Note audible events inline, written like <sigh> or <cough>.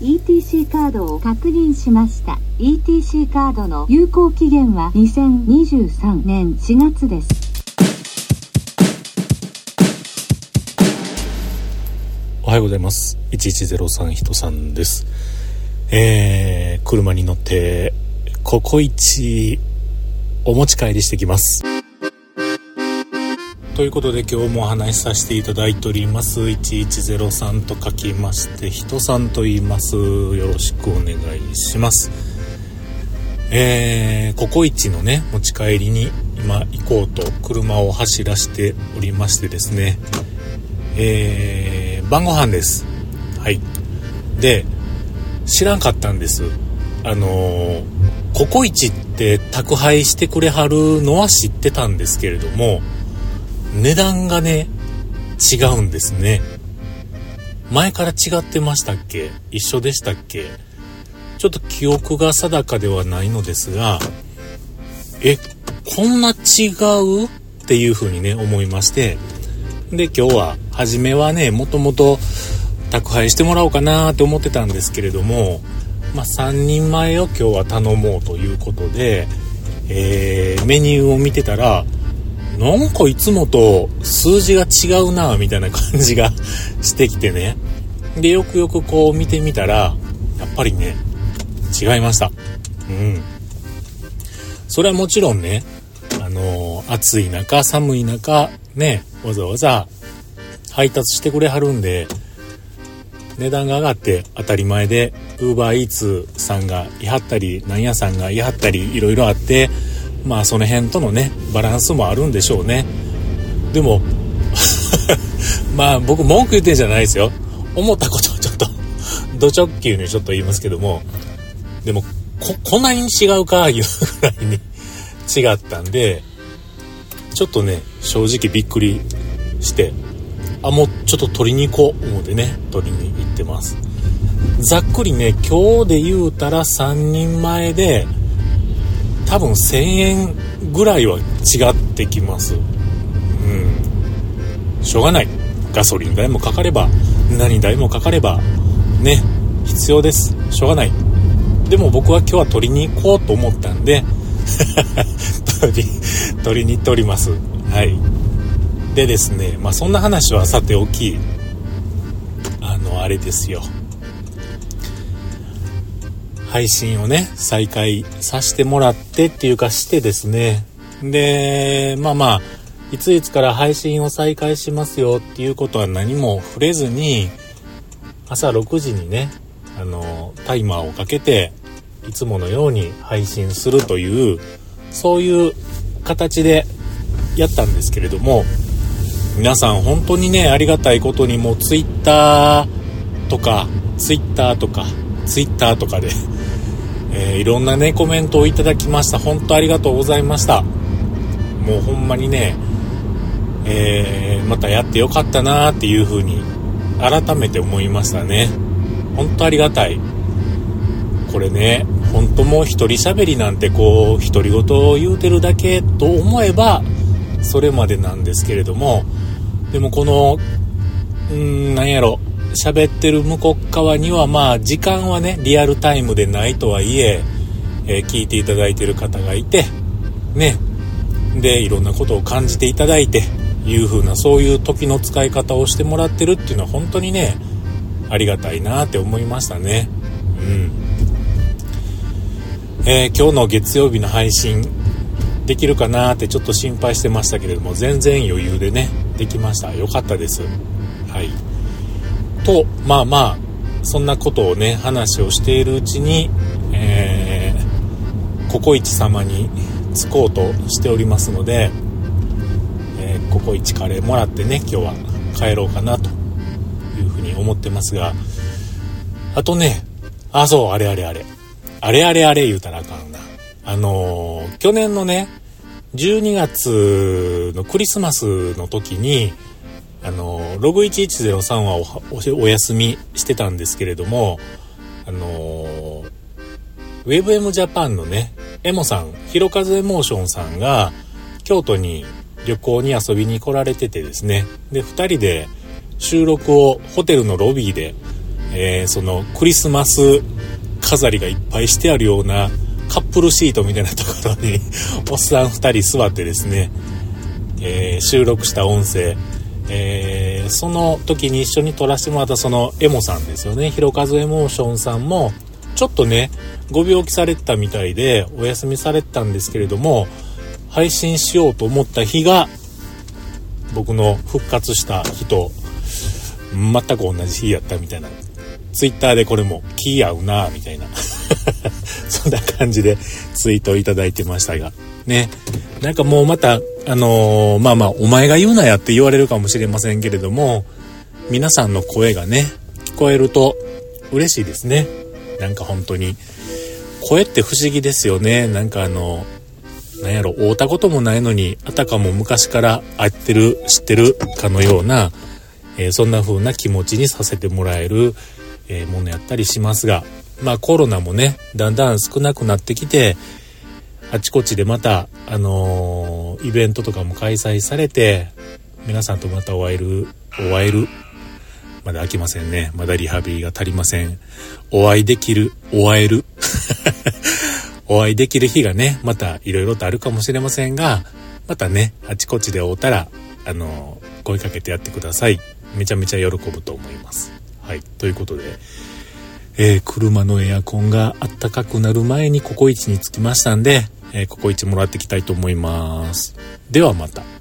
ETC カードを確認しました。ETC カードの有効期限は2023年4月です。おはようございます。1103人さんです。えー、車に乗ってココイチお持ち帰りしてきます。ということで今日もお話しさせていただいております。1103と書きまして人さんと言います。よろしくお願いします。えー、ココイチのね持ち帰りに今行こうと車を走らせておりましてですね。えー、晩ご飯です。はい。で知らんかったんです。あの、ココイチって宅配してくれはるのは知ってたんですけれども値段がね、違うんですね。前から違ってましたっけ？一緒でしたっけ？ちょっと記憶が定かではないのですが、え、こんな違う？っていう風にね、思いまして、で、今日は、初めはね、もともと宅配してもらおうかなって思ってたんですけれども、まあ、3人前を今日は頼もうということで、えー、メニューを見てたら、なんかいつもと数字が違うなみたいな感じがしてきてね。で、よくよくこう見てみたら、やっぱりね、違いました。うん。それはもちろんね、あのー、暑い中、寒い中、ね、わざわざ配達してくれはるんで、値段が上がって当たり前で、ウーバーイーツさんがいはったり、なんやさんがいはったり、いろいろあって、まあその辺とのねバランスもあるんでしょうね。でも <laughs> まあ僕文句言ってんじゃないですよ。思ったことをちょっとド直球にちょっと言いますけども。でもここんなに違うかいうぐらいに違ったんでちょっとね正直びっくりしてあもうちょっと取りに行こう思ってね取りに行ってます。ざっくりね今日で言うたら3人前で多分1000円ぐらいは違ってきます。うん。しょうがない。ガソリン代もかかれば何代もかかればね必要です。しょうがない。でも僕は今日は取りに行こうと思ったんで <laughs> 取り取りに行っております。はい。でですねまあそんな話はさておきあのあれですよ。配信をね、再開させてもらってっていうかしてですね。で、まあまあ、いついつから配信を再開しますよっていうことは何も触れずに、朝6時にね、あの、タイマーをかけて、いつものように配信するという、そういう形でやったんですけれども、皆さん本当にね、ありがたいことにもう Twitter とか、Twitter とか、Twitter とかでえー、いろんなね、コメントをいただきました。本当ありがとうございました。もうほんまにね、えー、またやってよかったなーっていう風に改めて思いましたね。本当ありがたい。これね、本当もう一人喋りなんてこう、独り言を言うてるだけと思えば、それまでなんですけれども、でもこの、うーん、なんやろ、喋ってる向こう側にはまあ時間はねリアルタイムでないとはいええー、聞いていただいてる方がいてね。でいろんなことを感じていただいていう風なそういう時の使い方をしてもらってるっていうのは本当にねありがたいなって思いましたね。うん。えー、今日の月曜日の配信できるかなってちょっと心配してましたけれども全然余裕でねできました。よかったです。はい。とまあまあそんなことをね話をしているうちに、えー、ココイチ様に着こうとしておりますので、えー、ココイチカレーもらってね今日は帰ろうかなというふうに思ってますがあとねあそうあれあれあれ。あれあれあれ言うたらあかんな。あのー、去年のね12月のクリスマスの時にあのログ1103はお休みしてたんですけれどもあの WebM ジャパンのねエモさんひろかずエモーションさんが京都に旅行に遊びに来られててですね。で2人で収録をホテルのロビーで、えー、そのクリスマス飾りがいっぱいしてあるようなカップルシートみたいなところにおっさん2人座ってですね、えー、収録した音声、えー、その時に一緒に撮らせてもらったそのエモさんですよね。ひろかずエモーションさんも、ちょっとね、ご病気されてたみたいで、お休みされてたんですけれども、配信しようと思った日が、僕の復活した日と、全く同じ日やったみたいな。ツイッターでこれも気合うなみたいな。<laughs> そんな感じでツイートいただいてましたが。ね。なんかもうまた、あのー、まあまあ、お前が言うなやって言われるかもしれませんけれども、皆さんの声がね、聞こえると嬉しいですね。なんか本当に。声って不思議ですよね。なんかあの、なんやろ、会うたこともないのに、あたかも昔から会ってる、知ってるかのような、えー、そんな風な気持ちにさせてもらえる、えー、ものやったりしますが、まあコロナもね、だんだん少なくなってきて、あちこちでまた、あのー、イベントとかも開催されて、皆さんとまたお会える、お会える、まだ飽きませんね。まだリハビリが足りません。お会いできる、お会える。<laughs> お会いできる日がね、また色々とあるかもしれませんが、またね、あちこちで会うたら、あの、声かけてやってください。めちゃめちゃ喜ぶと思います。はい。ということで、えー、車のエアコンがあったかくなる前にココイチに着きましたんで、えー、ココイチもらってきたいと思います。ではまた。